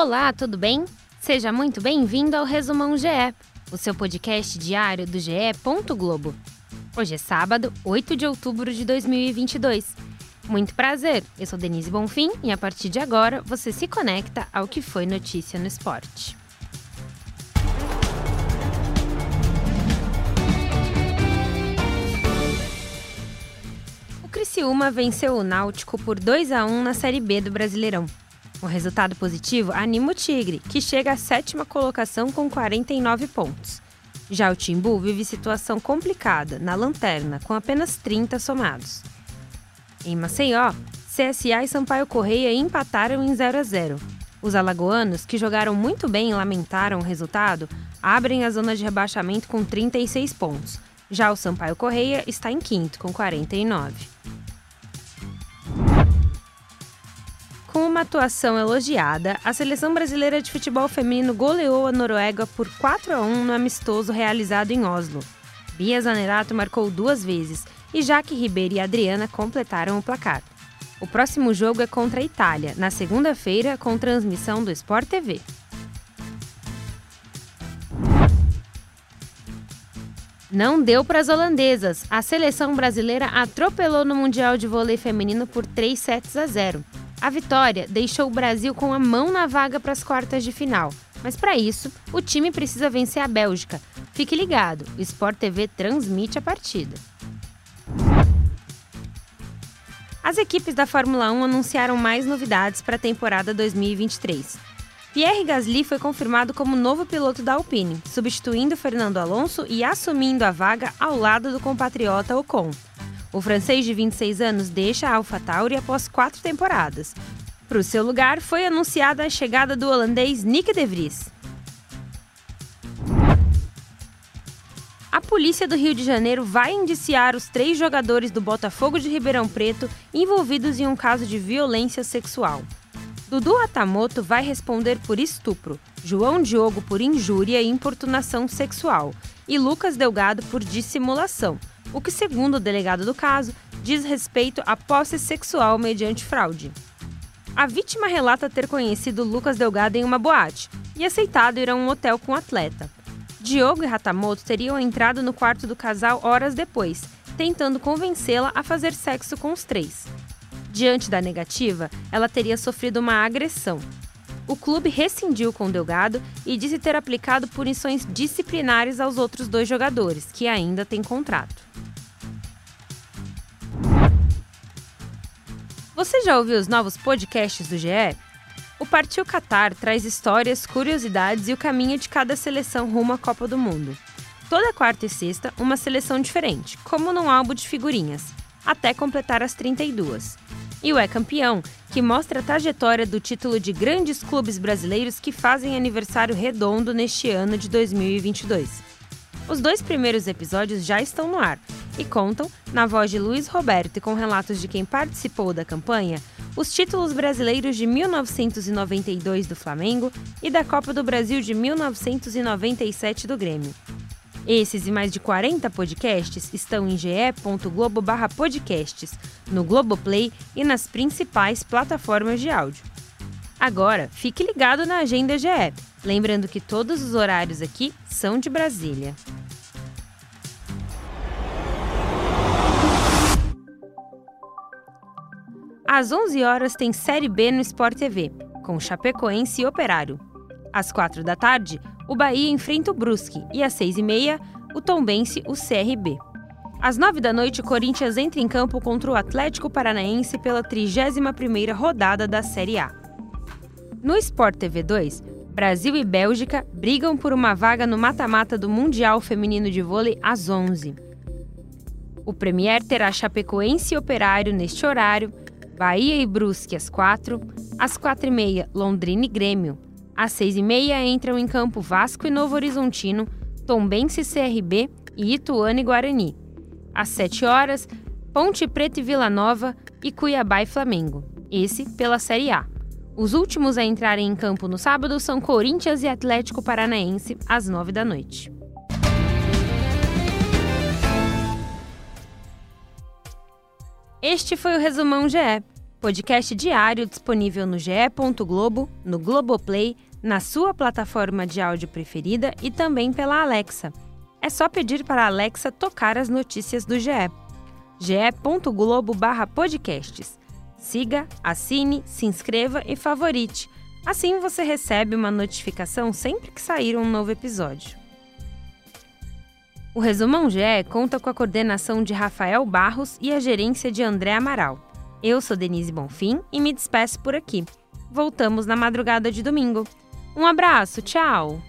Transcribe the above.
Olá, tudo bem? Seja muito bem-vindo ao Resumão GE, o seu podcast diário do GE. Globo. Hoje é sábado, 8 de outubro de 2022. Muito prazer, eu sou Denise Bonfim e a partir de agora você se conecta ao que foi notícia no esporte. O Criciúma venceu o Náutico por 2 a 1 na Série B do Brasileirão. O resultado positivo anima o Tigre, que chega à sétima colocação com 49 pontos. Já o Timbu vive situação complicada, na lanterna, com apenas 30 somados. Em Maceió, CSA e Sampaio Correia empataram em 0 a 0. Os alagoanos, que jogaram muito bem e lamentaram o resultado, abrem a zona de rebaixamento com 36 pontos. Já o Sampaio Correia está em quinto, com 49. Uma atuação elogiada, a seleção brasileira de futebol feminino goleou a Noruega por 4 a 1 no amistoso realizado em Oslo. Bia Zanerato marcou duas vezes e Jaque Ribeiro e Adriana completaram o placar. O próximo jogo é contra a Itália, na segunda-feira, com transmissão do Sport TV. Não deu para as holandesas. A seleção brasileira atropelou no Mundial de Vôlei Feminino por 3 sets a 0. A vitória deixou o Brasil com a mão na vaga para as quartas de final. Mas para isso, o time precisa vencer a Bélgica. Fique ligado, o Sport TV transmite a partida. As equipes da Fórmula 1 anunciaram mais novidades para a temporada 2023. Pierre Gasly foi confirmado como novo piloto da Alpine, substituindo Fernando Alonso e assumindo a vaga ao lado do compatriota Ocon. O francês de 26 anos deixa a AlphaTauri após quatro temporadas. Para o seu lugar, foi anunciada a chegada do holandês Nick de Vries. A polícia do Rio de Janeiro vai indiciar os três jogadores do Botafogo de Ribeirão Preto envolvidos em um caso de violência sexual. Dudu Atamoto vai responder por estupro, João Diogo por injúria e importunação sexual e Lucas Delgado por dissimulação, o que, segundo o delegado do caso, diz respeito à posse sexual mediante fraude. A vítima relata ter conhecido Lucas Delgado em uma boate e aceitado ir a um hotel com o atleta. Diogo e Ratamoto teriam entrado no quarto do casal horas depois, tentando convencê-la a fazer sexo com os três. Diante da negativa, ela teria sofrido uma agressão. O clube rescindiu com Delgado e disse ter aplicado punições disciplinares aos outros dois jogadores, que ainda têm contrato. Você já ouviu os novos podcasts do GE? O Partiu Qatar traz histórias, curiosidades e o caminho de cada seleção rumo à Copa do Mundo. Toda quarta e sexta, uma seleção diferente, como num álbum de figurinhas, até completar as 32. E o É Campeão, que mostra a trajetória do título de grandes clubes brasileiros que fazem aniversário redondo neste ano de 2022. Os dois primeiros episódios já estão no ar e contam, na voz de Luiz Roberto e com relatos de quem participou da campanha, os títulos brasileiros de 1992 do Flamengo e da Copa do Brasil de 1997 do Grêmio. Esses e mais de 40 podcasts estão em ge.globo/podcasts, no Globoplay e nas principais plataformas de áudio. Agora, fique ligado na agenda GE, lembrando que todos os horários aqui são de Brasília. Às 11 horas tem Série B no Sport TV, com Chapecoense e Operário. Às 4 da tarde, o Bahia enfrenta o Brusque e às 6 e meia, o Tombense o CRB. Às 9 da noite, o Corinthians entra em campo contra o Atlético Paranaense pela 31ª rodada da Série A. No Sport TV 2, Brasil e Bélgica brigam por uma vaga no mata-mata do Mundial Feminino de Vôlei às 11. O Premier terá Chapecoense e Operário neste horário, Bahia e Brusque às 4, às 4 e meia Londrina e Grêmio, às 6 e meia entram em campo Vasco e Novo Horizontino, Tombense e CRB e Ituano e Guarani. Às 7 horas, Ponte Preta e Vila Nova e Cuiabá e Flamengo, esse pela Série A. Os últimos a entrarem em campo no sábado são Corinthians e Atlético Paranaense, às 9 da noite. Este foi o Resumão GE. Podcast diário disponível no ge. Globo, no Globoplay, na sua plataforma de áudio preferida e também pela Alexa. É só pedir para a Alexa tocar as notícias do GE. ge.globo/podcasts. Siga, assine, se inscreva e favorite. Assim você recebe uma notificação sempre que sair um novo episódio. O Resumão GE conta com a coordenação de Rafael Barros e a gerência de André Amaral. Eu sou Denise Bonfim e me despeço por aqui. Voltamos na madrugada de domingo. Um abraço, tchau!